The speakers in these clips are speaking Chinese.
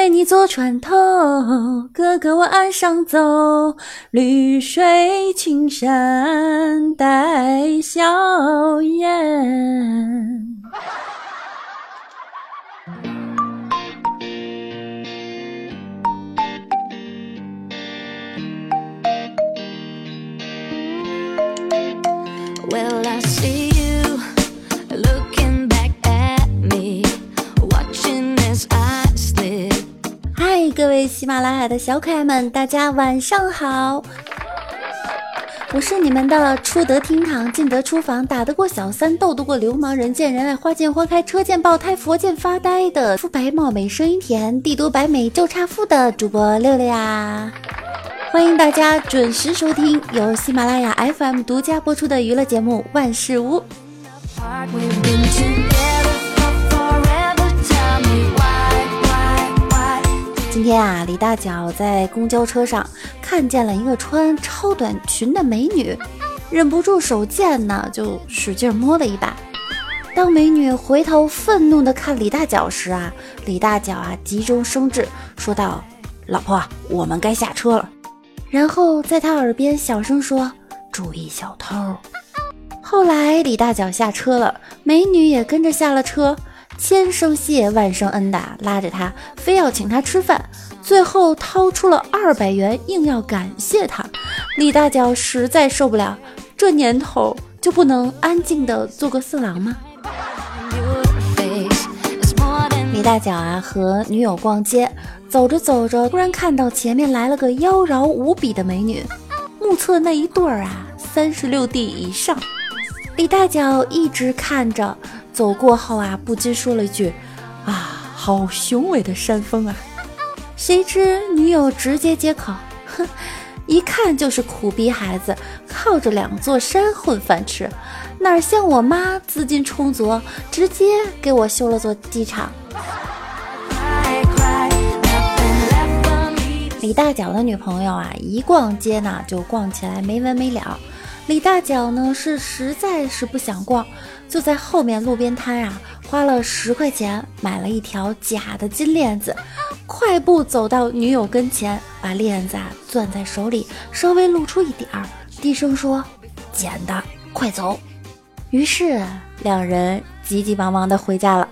妹你坐船头，哥哥我岸上走，绿水青山带笑颜。喜马拉雅的小可爱们，大家晚上好！我是你们的出得厅堂，进得厨房，打得过小三，斗得过流氓，人见人爱，花见花开，车见爆胎，佛见发呆的肤白貌美，声音甜，地都白美就差富的主播六六呀！欢迎大家准时收听由喜马拉雅 FM 独家播出的娱乐节目《万事屋》。今天啊，李大脚在公交车上看见了一个穿超短裙的美女，忍不住手贱呢，就使劲摸了一把。当美女回头愤怒地看李大脚时啊，李大脚啊急中生智，说道：“老婆，我们该下车了。”然后在他耳边小声说：“注意小偷。”后来李大脚下车了，美女也跟着下了车，千声谢万声恩的拉着他，非要请他吃饭，最后掏出了二百元，硬要感谢他。李大脚实在受不了，这年头就不能安静的做个色狼吗？李大脚啊和女友逛街，走着走着，突然看到前面来了个妖娆无比的美女，目测那一对儿啊三十六 D 以上。李大脚一直看着，走过后啊不禁说了一句：“啊，好雄伟的山峰啊！”谁知女友直接接口：“哼，一看就是苦逼孩子，靠着两座山混饭吃，哪像我妈资金充足，直接给我修了座机场。”李大脚的女朋友啊，一逛街呢就逛起来没完没了。李大脚呢是实在是不想逛，就在后面路边摊啊花了十块钱买了一条假的金链子，快步走到女友跟前，把链子啊攥在手里，稍微露出一点儿，低声说：“捡的，快走。”于是两人急急忙忙的回家了。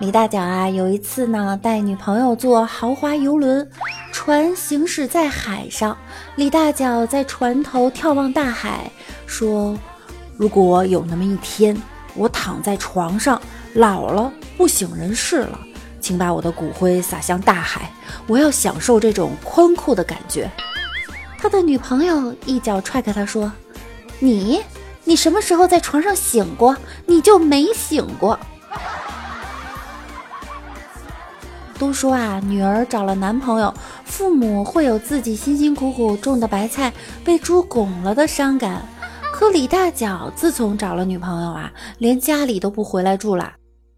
李大脚啊，有一次呢，带女朋友坐豪华游轮，船行驶在海上。李大脚在船头眺望大海，说：“如果有那么一天，我躺在床上老了不省人事了，请把我的骨灰撒向大海，我要享受这种宽阔的感觉。”他的女朋友一脚踹开他说：“你，你什么时候在床上醒过？你就没醒过。”都说啊，女儿找了男朋友，父母会有自己辛辛苦苦种的白菜被猪拱了的伤感。可李大脚自从找了女朋友啊，连家里都不回来住了，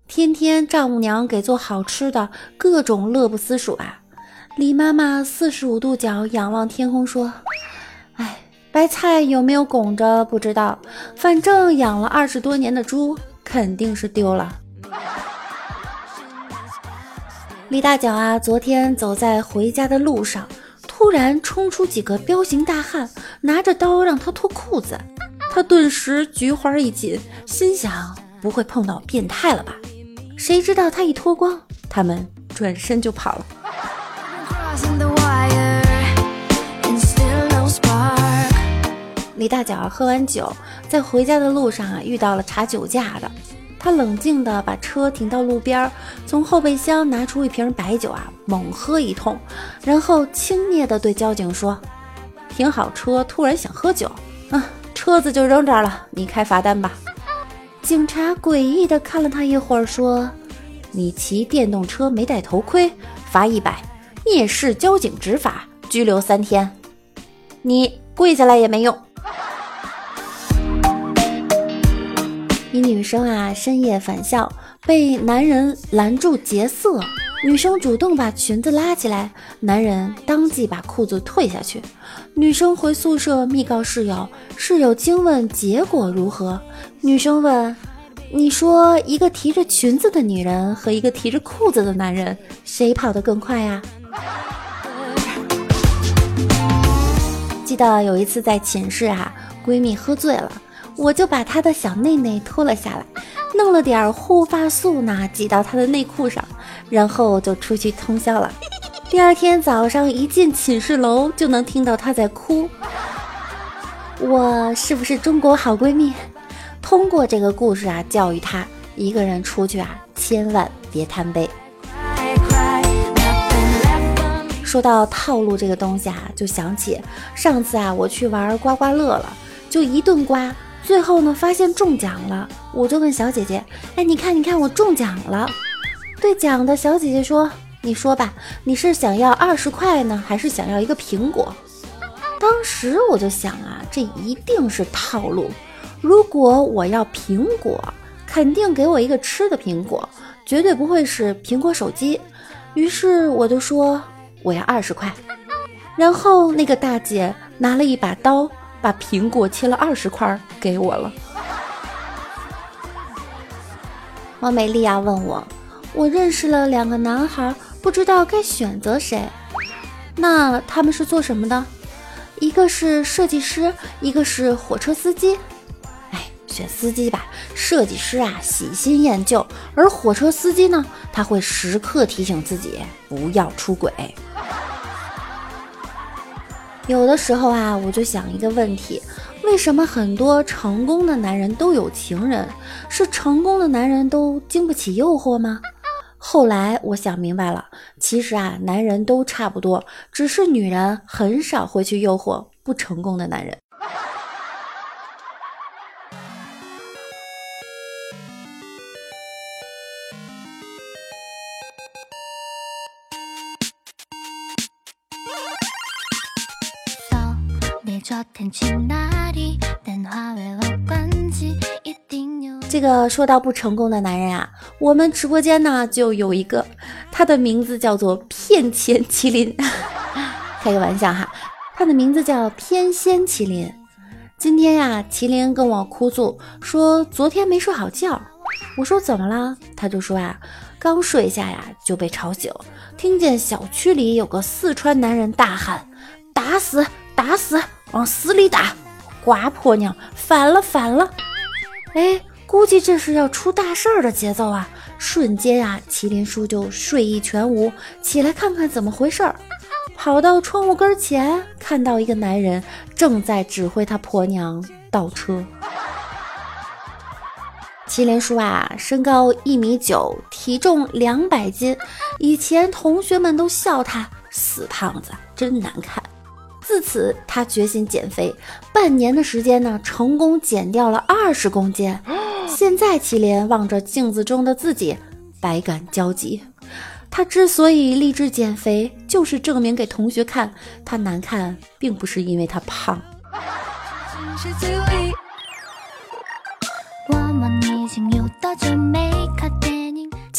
天天丈母娘给做好吃的，各种乐不思蜀啊。李妈妈四十五度角仰望天空说：“哎，白菜有没有拱着不知道，反正养了二十多年的猪肯定是丢了。”李大脚啊，昨天走在回家的路上，突然冲出几个彪形大汉，拿着刀让他脱裤子。他顿时菊花一紧，心想不会碰到变态了吧？谁知道他一脱光，他们转身就跑了。李大脚喝完酒，在回家的路上啊，遇到了查酒驾的。他冷静地把车停到路边，从后备箱拿出一瓶白酒啊，猛喝一通，然后轻蔑地对交警说：“停好车，突然想喝酒，啊，车子就扔这儿了，你开罚单吧。”警察诡异地看了他一会儿，说：“你骑电动车没戴头盔，罚一百；蔑视交警执法，拘留三天。你跪下来也没用。”一女生啊，深夜返校被男人拦住劫色，女生主动把裙子拉起来，男人当即把裤子退下去。女生回宿舍密告室友，室友惊问结果如何，女生问：“你说一个提着裙子的女人和一个提着裤子的男人，谁跑得更快呀？记得有一次在寝室啊，闺蜜喝醉了，我就把她的小内内脱了下来，弄了点护发素呢，挤到她的内裤上，然后就出去通宵了。第二天早上一进寝室楼，就能听到她在哭。我是不是中国好闺蜜？通过这个故事啊，教育她一个人出去啊，千万别贪杯。说到套路这个东西啊，就想起上次啊，我去玩刮刮乐了，就一顿刮，最后呢发现中奖了，我就问小姐姐：“哎，你看，你看，我中奖了。”兑奖的小姐姐说：“你说吧，你是想要二十块呢，还是想要一个苹果？”当时我就想啊，这一定是套路。如果我要苹果，肯定给我一个吃的苹果，绝对不会是苹果手机。于是我就说。我要二十块，然后那个大姐拿了一把刀，把苹果切了二十块给我了。王美丽亚问我，我认识了两个男孩，不知道该选择谁。那他们是做什么的？一个是设计师，一个是火车司机。哎，选司机吧。设计师啊喜新厌旧，而火车司机呢，他会时刻提醒自己不要出轨。有的时候啊，我就想一个问题：为什么很多成功的男人都有情人？是成功的男人都经不起诱惑吗？后来我想明白了，其实啊，男人都差不多，只是女人很少会去诱惑不成功的男人。这个说到不成功的男人啊，我们直播间呢就有一个，他的名字叫做骗钱麒麟，开个玩笑哈，他的名字叫偏仙麒麟。今天呀，麒麟跟我哭诉说昨天没睡好觉，我说怎么了？他就说啊，刚睡下呀就被吵醒，听见小区里有个四川男人大喊：“打死，打死！”往死里打，瓜婆娘反了反了！哎，估计这是要出大事儿的节奏啊！瞬间啊，麒麟叔就睡意全无，起来看看怎么回事儿，跑到窗户跟前，看到一个男人正在指挥他婆娘倒车。麒麟叔啊，身高一米九，体重两百斤，以前同学们都笑他死胖子，真难看。自此，他决心减肥。半年的时间呢，成功减掉了二十公斤。现在，祁连望着镜子中的自己，百感交集。他之所以立志减肥，就是证明给同学看，他难看，并不是因为他胖。我们已经有的准备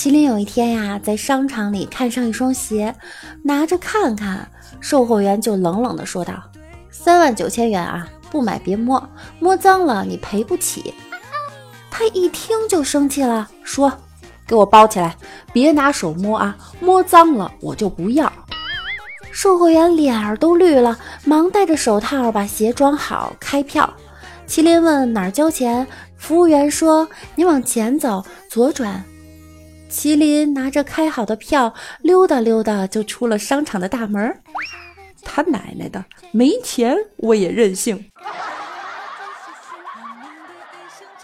麒麟有一天呀，在商场里看上一双鞋，拿着看看。售货员就冷冷地说道：“三万九千元啊，不买别摸，摸脏了你赔不起。”他一听就生气了，说：“给我包起来，别拿手摸啊，摸脏了我就不要。”售货员脸儿都绿了，忙戴着手套把鞋装好，开票。麒麟问哪儿交钱，服务员说：“你往前走，左转。”麒麟拿着开好的票，溜达溜达就出了商场的大门。他奶奶的，没钱我也任性！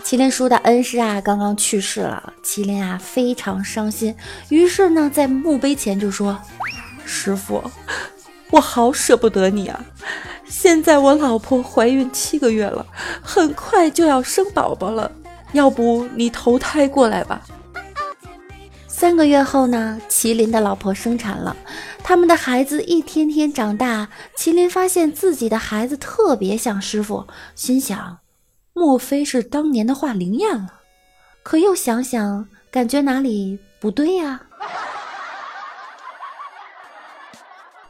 麒麟叔的恩师啊，刚刚去世了，麒麟啊非常伤心，于是呢，在墓碑前就说：“师傅，我好舍不得你啊！现在我老婆怀孕七个月了，很快就要生宝宝了，要不你投胎过来吧？”三个月后呢，麒麟的老婆生产了，他们的孩子一天天长大。麒麟发现自己的孩子特别像师傅，心想：莫非是当年的话灵验了？可又想想，感觉哪里不对呀？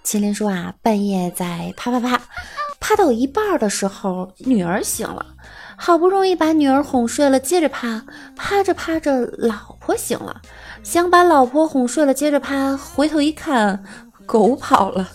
麒麟说啊，半夜在啪啪啪，啪到一半的时候，女儿醒了，好不容易把女儿哄睡了，接着趴，趴着趴着，老婆醒了，想把老婆哄睡了，接着趴，回头一看，狗跑了。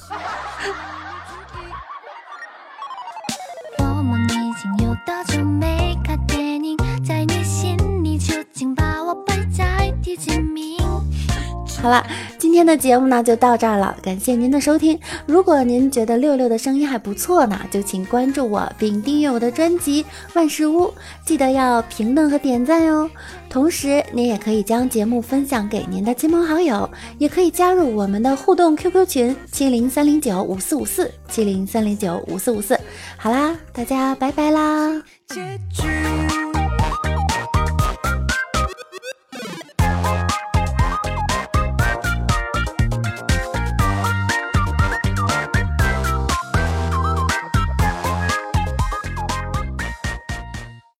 好了，今天的节目呢就到这儿了，感谢您的收听。如果您觉得六六的声音还不错呢，就请关注我并订阅我的专辑《万事屋》，记得要评论和点赞哟。同时，您也可以将节目分享给您的亲朋好友，也可以加入我们的互动 QQ 群七零三零九五四五四七零三零九五四五四。好啦，大家拜拜啦。结局。